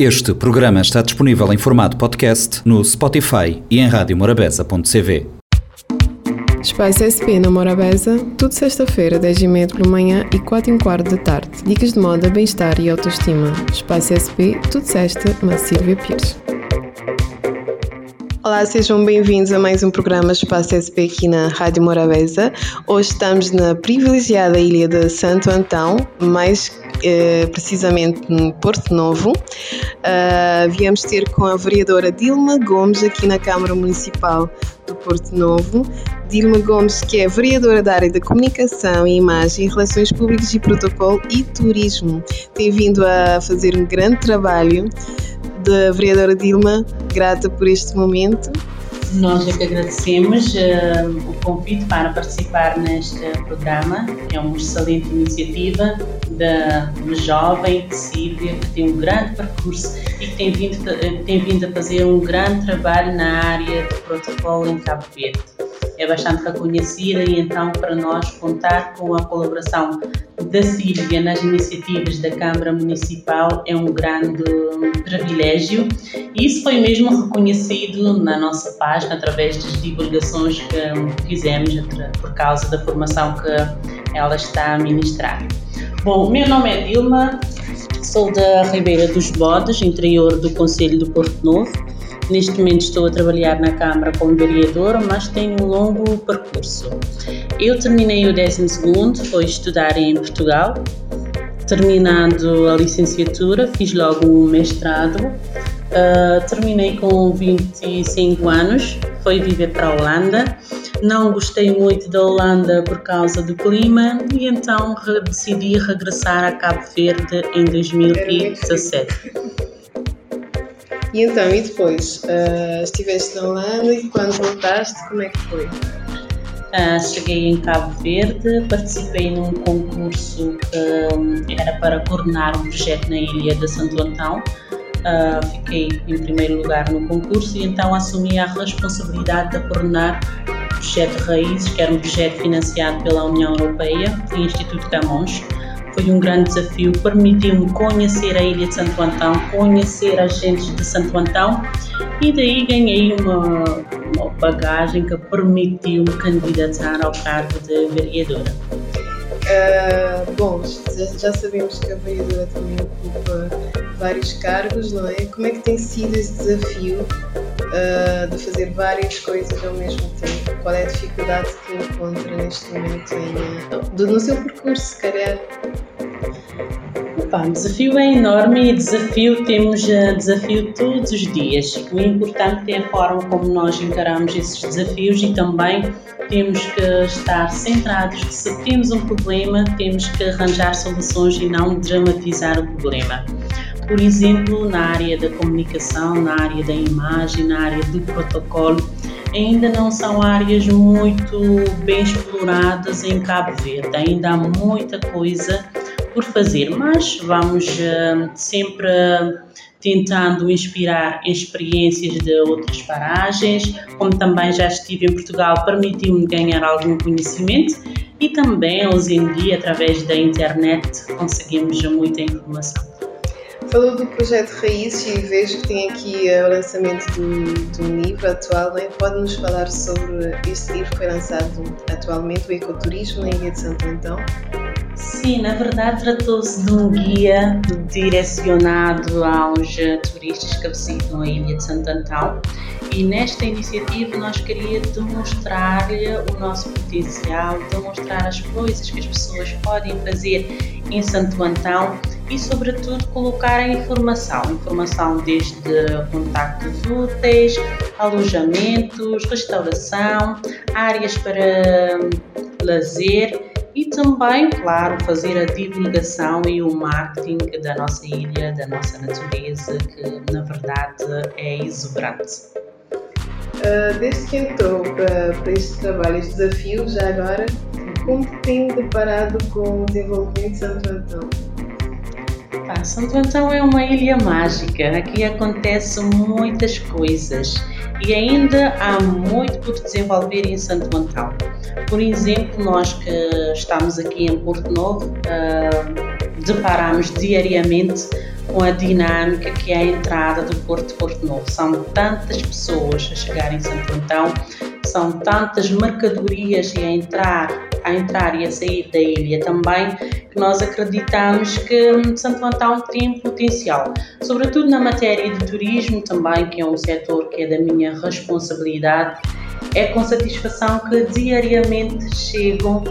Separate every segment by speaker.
Speaker 1: Este programa está disponível em formato podcast no Spotify e em radiomorabeza.cv.
Speaker 2: Espaço SP na Morabeza, tudo sexta-feira, 10h30 pela manhã e 4 h quarto da tarde. Dicas de moda, bem-estar e autoestima. Espaço SP, tudo sexta, na Silvia Pires. Olá, sejam bem-vindos a mais um programa Espaço SP aqui na Rádio Morabeza. Hoje estamos na privilegiada ilha de Santo Antão, mais precisamente no Porto Novo. Uh, viemos ter com a vereadora Dilma Gomes aqui na Câmara Municipal do Porto Novo. Dilma Gomes, que é vereadora da área da comunicação e imagem, relações públicas e protocolo e turismo. Tem vindo a fazer um grande trabalho. Da vereadora Dilma, grata por este momento
Speaker 3: nós é que agradecemos uh, o convite para participar neste programa. É uma excelente iniciativa da uma jovem Sílvia que tem um grande percurso e que tem vindo, tem vindo a fazer um grande trabalho na área do protocolo em Cabo Verde é bastante reconhecida e então para nós contar com a colaboração da Sílvia nas iniciativas da Câmara Municipal é um grande privilégio isso foi mesmo reconhecido na nossa página através das divulgações que fizemos por causa da formação que ela está a ministrar. Bom, meu nome é Dilma, sou da Ribeira dos Bodes, interior do Conselho do Porto Novo Neste momento estou a trabalhar na Câmara como vereadora, mas tenho um longo percurso. Eu terminei o 12 foi estudar em Portugal. Terminando a licenciatura, fiz logo um mestrado. Uh, terminei com 25 anos, fui viver para a Holanda. Não gostei muito da Holanda por causa do clima e então decidi regressar a Cabo Verde em 2017.
Speaker 2: E então, e depois? Uh, estiveste na Holanda e quando voltaste, como é que foi? Uh,
Speaker 3: cheguei em Cabo Verde, participei num concurso que um, era para coordenar um projeto na ilha de Santo Antão. Uh, fiquei em primeiro lugar no concurso e então assumi a responsabilidade de coordenar o projeto Raízes, que era um projeto financiado pela União Europeia e Instituto Camões foi um grande desafio, permitiu-me conhecer a ilha de Santo Antão, conhecer as gentes de Santo Antão e daí ganhei uma, uma bagagem que permitiu-me candidatar ao cargo de vereadora.
Speaker 2: Uh, bom, já sabemos que a vereadora também ocupa vários cargos, não é? Como é que tem sido esse desafio uh, de fazer várias coisas ao mesmo tempo? Qual é a dificuldade que encontra neste momento em, no seu percurso, se calhar?
Speaker 3: Opa, o desafio é enorme e desafio temos uh, desafio todos os dias. O importante é a forma como nós encaramos esses desafios e também temos que estar centrados se temos um problema temos que arranjar soluções e não dramatizar o problema. Por exemplo, na área da comunicação, na área da imagem, na área do protocolo, ainda não são áreas muito bem exploradas em Cabo Verde. Ainda há muita coisa por fazer, mas vamos uh, sempre uh, tentando inspirar experiências de outras paragens, como também já estive em Portugal, permitiu-me ganhar algum conhecimento e também hoje em dia, através da internet, conseguimos muita informação.
Speaker 2: Falou do projeto Raízes e vejo que tem aqui o lançamento do, do livro atual. Né? Pode-nos falar sobre este livro que foi lançado atualmente, o Ecoturismo na Ilha de Santo Antão?
Speaker 3: Sim, na verdade tratou-se de um guia direcionado aos turistas que visitam a ilha de Santo Antão e nesta iniciativa nós queríamos demonstrar-lhe o nosso potencial, demonstrar as coisas que as pessoas podem fazer em Santo Antão e sobretudo colocar a informação, informação desde contactos úteis, alojamentos, restauração, áreas para lazer e também, claro, fazer a divulgação e o marketing da nossa ilha, da nossa natureza, que na verdade é exuberante.
Speaker 2: Uh, desde que entrou para, este trabalho, este desafio, já agora, como tem deparado com o desenvolvimento de Santo Antão?
Speaker 3: Ah, Santo Antão é uma ilha mágica, aqui acontecem muitas coisas e ainda há muito por desenvolver em Santo Antão. Por exemplo, nós que estamos aqui em Porto Novo, uh, deparamos diariamente com a dinâmica que é a entrada do Porto Porto Novo. São tantas pessoas a chegar em Santo Antão, são tantas mercadorias a entrar, a entrar e a sair da ilha também, que nós acreditamos que Santo Antão tem potencial, sobretudo na matéria de turismo também, que é um setor que é da minha responsabilidade. É com satisfação que diariamente chegam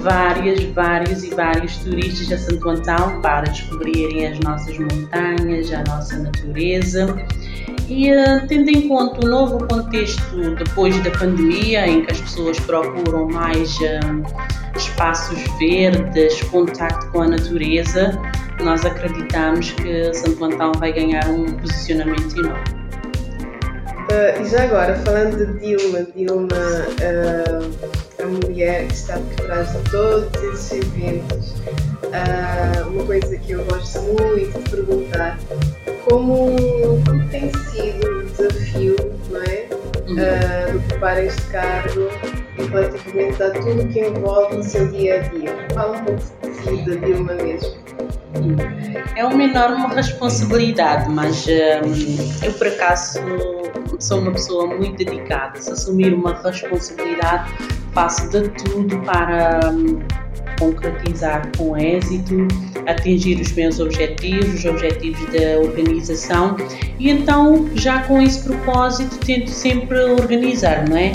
Speaker 3: várias, vários e vários turistas a Santo Antão para descobrirem as nossas montanhas, a nossa natureza. E uh, tendo em conta o novo contexto depois da pandemia, em que as pessoas procuram mais uh, espaços verdes, contacto com a natureza, nós acreditamos que Santo Antão vai ganhar um posicionamento enorme.
Speaker 2: Uh, e já agora, falando de Dilma, Dilma, uh, a mulher que está por trás de todos esses eventos, uh, uma coisa que eu gosto muito de perguntar, como, como tem sido o desafio não é? Uhum. de ocupar este cargo relativamente a tudo que envolve o seu dia a dia? Fala um pouco de si, da Dilma mesmo.
Speaker 3: É uma enorme responsabilidade, mas um, eu por acaso sou uma pessoa muito dedicada. Se assumir uma responsabilidade, faço de tudo para um, concretizar com êxito, atingir os meus objetivos, os objetivos da organização e então já com esse propósito tento sempre organizar, não é?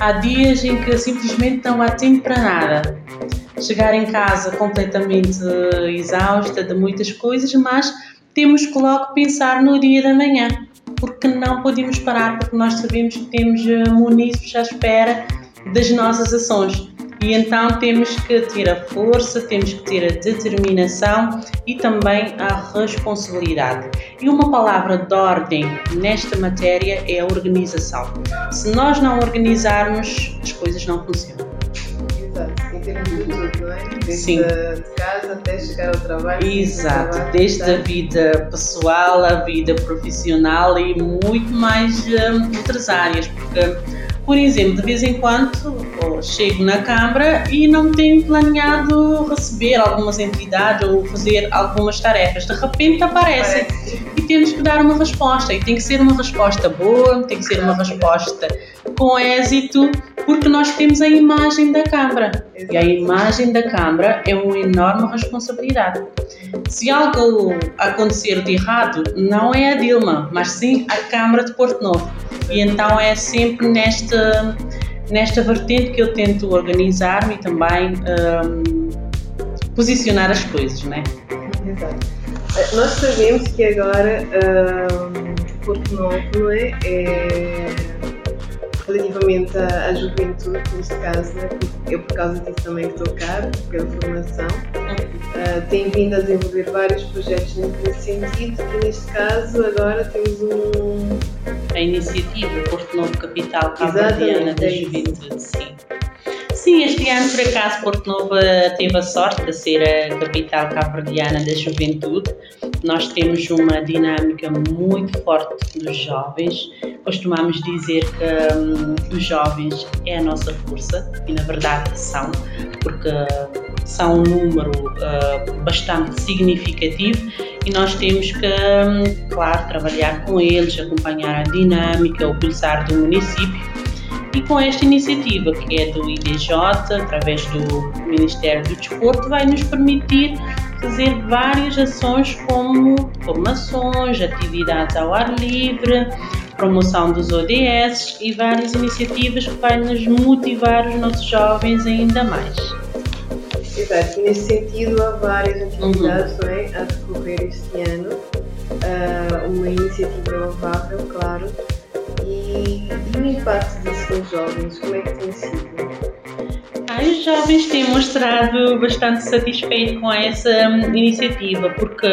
Speaker 3: Há dias em que simplesmente não há tempo para nada. Chegar em casa completamente exausta de muitas coisas, mas temos que logo pensar no dia da manhã porque não podemos parar, porque nós sabemos que temos eh, munícipes à espera das nossas ações. E então temos que ter a força, temos que ter a determinação e também a responsabilidade. E uma palavra de ordem nesta matéria é a organização. Se nós não organizarmos, as coisas não funcionam.
Speaker 2: Exato, em termos de tudo, não é? Desde Sim. de casa até chegar ao trabalho.
Speaker 3: Exato,
Speaker 2: trabalho,
Speaker 3: desde a vida pessoal, a vida profissional e muito mais um, outras áreas, porque por exemplo, de vez em quando chego na Câmara e não tenho planeado receber algumas entidades ou fazer algumas tarefas. De repente aparecem e temos que dar uma resposta. E tem que ser uma resposta boa, tem que ser uma resposta com êxito, porque nós temos a imagem da Câmara. E a imagem da Câmara é uma enorme responsabilidade. Se algo acontecer de errado, não é a Dilma, mas sim a Câmara de Porto Novo e então é sempre nesta, nesta vertente que eu tento organizar-me e também um, posicionar as coisas, né?
Speaker 2: Exato. Eh, nós sabemos que agora um, Porto Novo não é? é relativamente à, à, juventude, neste caso, né? eu por causa disso também estou cá, pela formação, uh, tenho vindo a desenvolver vários projetos nesse sentido e neste caso agora temos um
Speaker 3: a iniciativa Porto Novo Capital Cabo-Verdiana da é Juventude, sim. Sim, este ano, por acaso, Porto Novo teve a sorte de ser a capital cabo-verdiana da juventude. Nós temos uma dinâmica muito forte dos jovens. Costumamos dizer que hum, os jovens é a nossa força, e na verdade são, porque são um número uh, bastante significativo e nós temos que, hum, claro, trabalhar com eles, acompanhar a dinâmica, o pulsar do município. E com esta iniciativa, que é do IDJ, através do Ministério do Desporto, vai nos permitir fazer várias ações como formações, atividades ao ar livre, promoção dos ODS e várias iniciativas que vai nos motivar os nossos jovens ainda mais.
Speaker 2: Exato, nesse sentido há várias atividades uhum. é, a decorrer este ano. Uh, uma iniciativa louvável, claro. E, e o impacto disso nos jovens, como é que tem sido?
Speaker 3: Os jovens têm mostrado bastante satisfeitos com essa hum, iniciativa, porque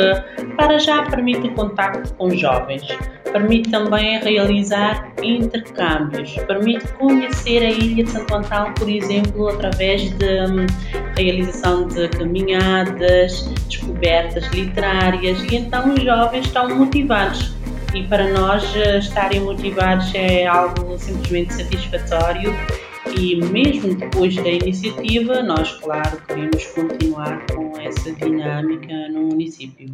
Speaker 3: para já permite o contacto com jovens, permite também realizar intercâmbios, permite conhecer a Ilha de Santo Antão, por exemplo, através de um, realização de caminhadas, descobertas literárias, e então os jovens estão motivados. E para nós eh, estarem motivados é algo simplesmente satisfatório e mesmo depois da iniciativa, nós, claro, queremos continuar com essa dinâmica no município.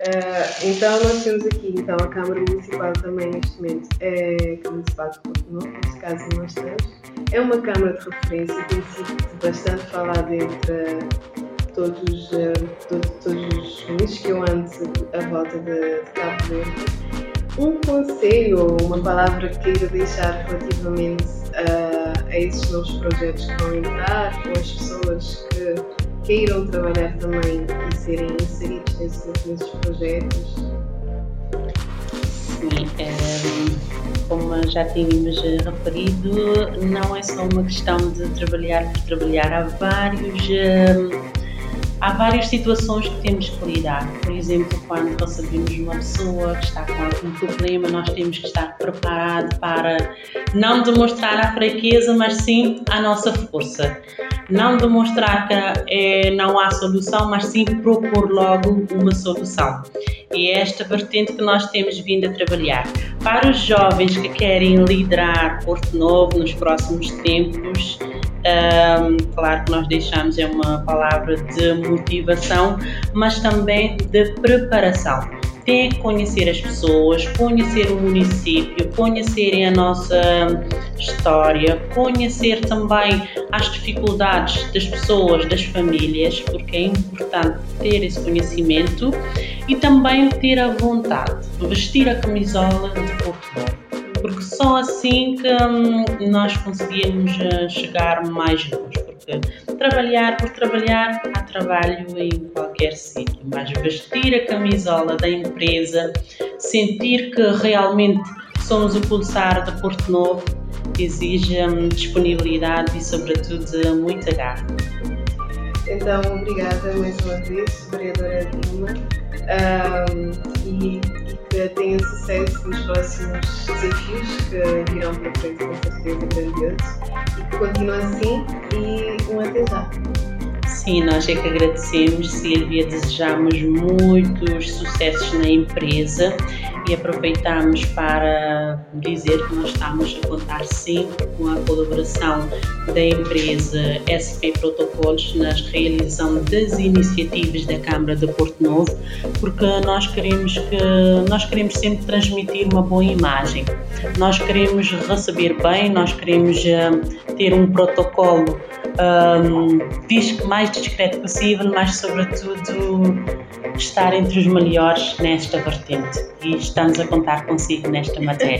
Speaker 2: Uh, então nós temos aqui então a Câmara Municipal também neste momento é a Câmara Municipal de Porto Novo, neste caso nós estamos. É uma Câmara de referência, tem sido bastante falada entre todos, uh, todos, todos os ministros que eu ando à volta de, de Cabo Verde. Um conselho ou uma palavra que queira deixar relativamente uh, a esses novos projetos que vão entrar, ou as pessoas que queiram trabalhar também e serem inseridos nesses, nesses projetos?
Speaker 3: Sim, é, como já tínhamos referido, não é só uma questão de trabalhar por trabalhar, há vários. Há várias situações que temos que lidar. Por exemplo, quando recebemos uma pessoa que está com algum problema, nós temos que estar preparado para não demonstrar a fraqueza, mas sim a nossa força. Não demonstrar que é, não há solução, mas sim propor logo uma solução. E é esta vertente que nós temos vindo a trabalhar. Para os jovens que querem liderar Porto Novo nos próximos tempos, um, claro que nós deixamos é uma palavra de motivação, mas também de preparação. Tem que conhecer as pessoas, conhecer o município, conhecerem a nossa história, conhecer também as dificuldades das pessoas, das famílias, porque é importante ter esse conhecimento e também ter a vontade de vestir a camisola de Portugal porque só assim que hum, nós conseguimos eh, chegar mais longe. Porque trabalhar por trabalhar, há trabalho em qualquer sítio, mas vestir a camisola da empresa, sentir que realmente somos o pulsar de Porto Novo, exige hum, disponibilidade e, sobretudo, muita garra.
Speaker 2: Então, obrigada mais uma vez, vereadora Dilma, um, e tenha sucesso nos próximos desafios que virão para frente, com certeza grandiosos, e que continue assim. E um até já.
Speaker 3: Sim, nós é que agradecemos, Silvia, desejamos muitos sucessos na empresa e aproveitamos para dizer que nós estamos a contar sempre com a colaboração da empresa SP Protocolos na realização das iniciativas da Câmara de Porto Novo, porque nós queremos que nós queremos sempre transmitir uma boa imagem. Nós queremos receber bem, nós queremos uh, ter um protocolo um, mais discreto possível, mas sobretudo estar entre os melhores nesta vertente. E estamos a contar consigo nesta matéria.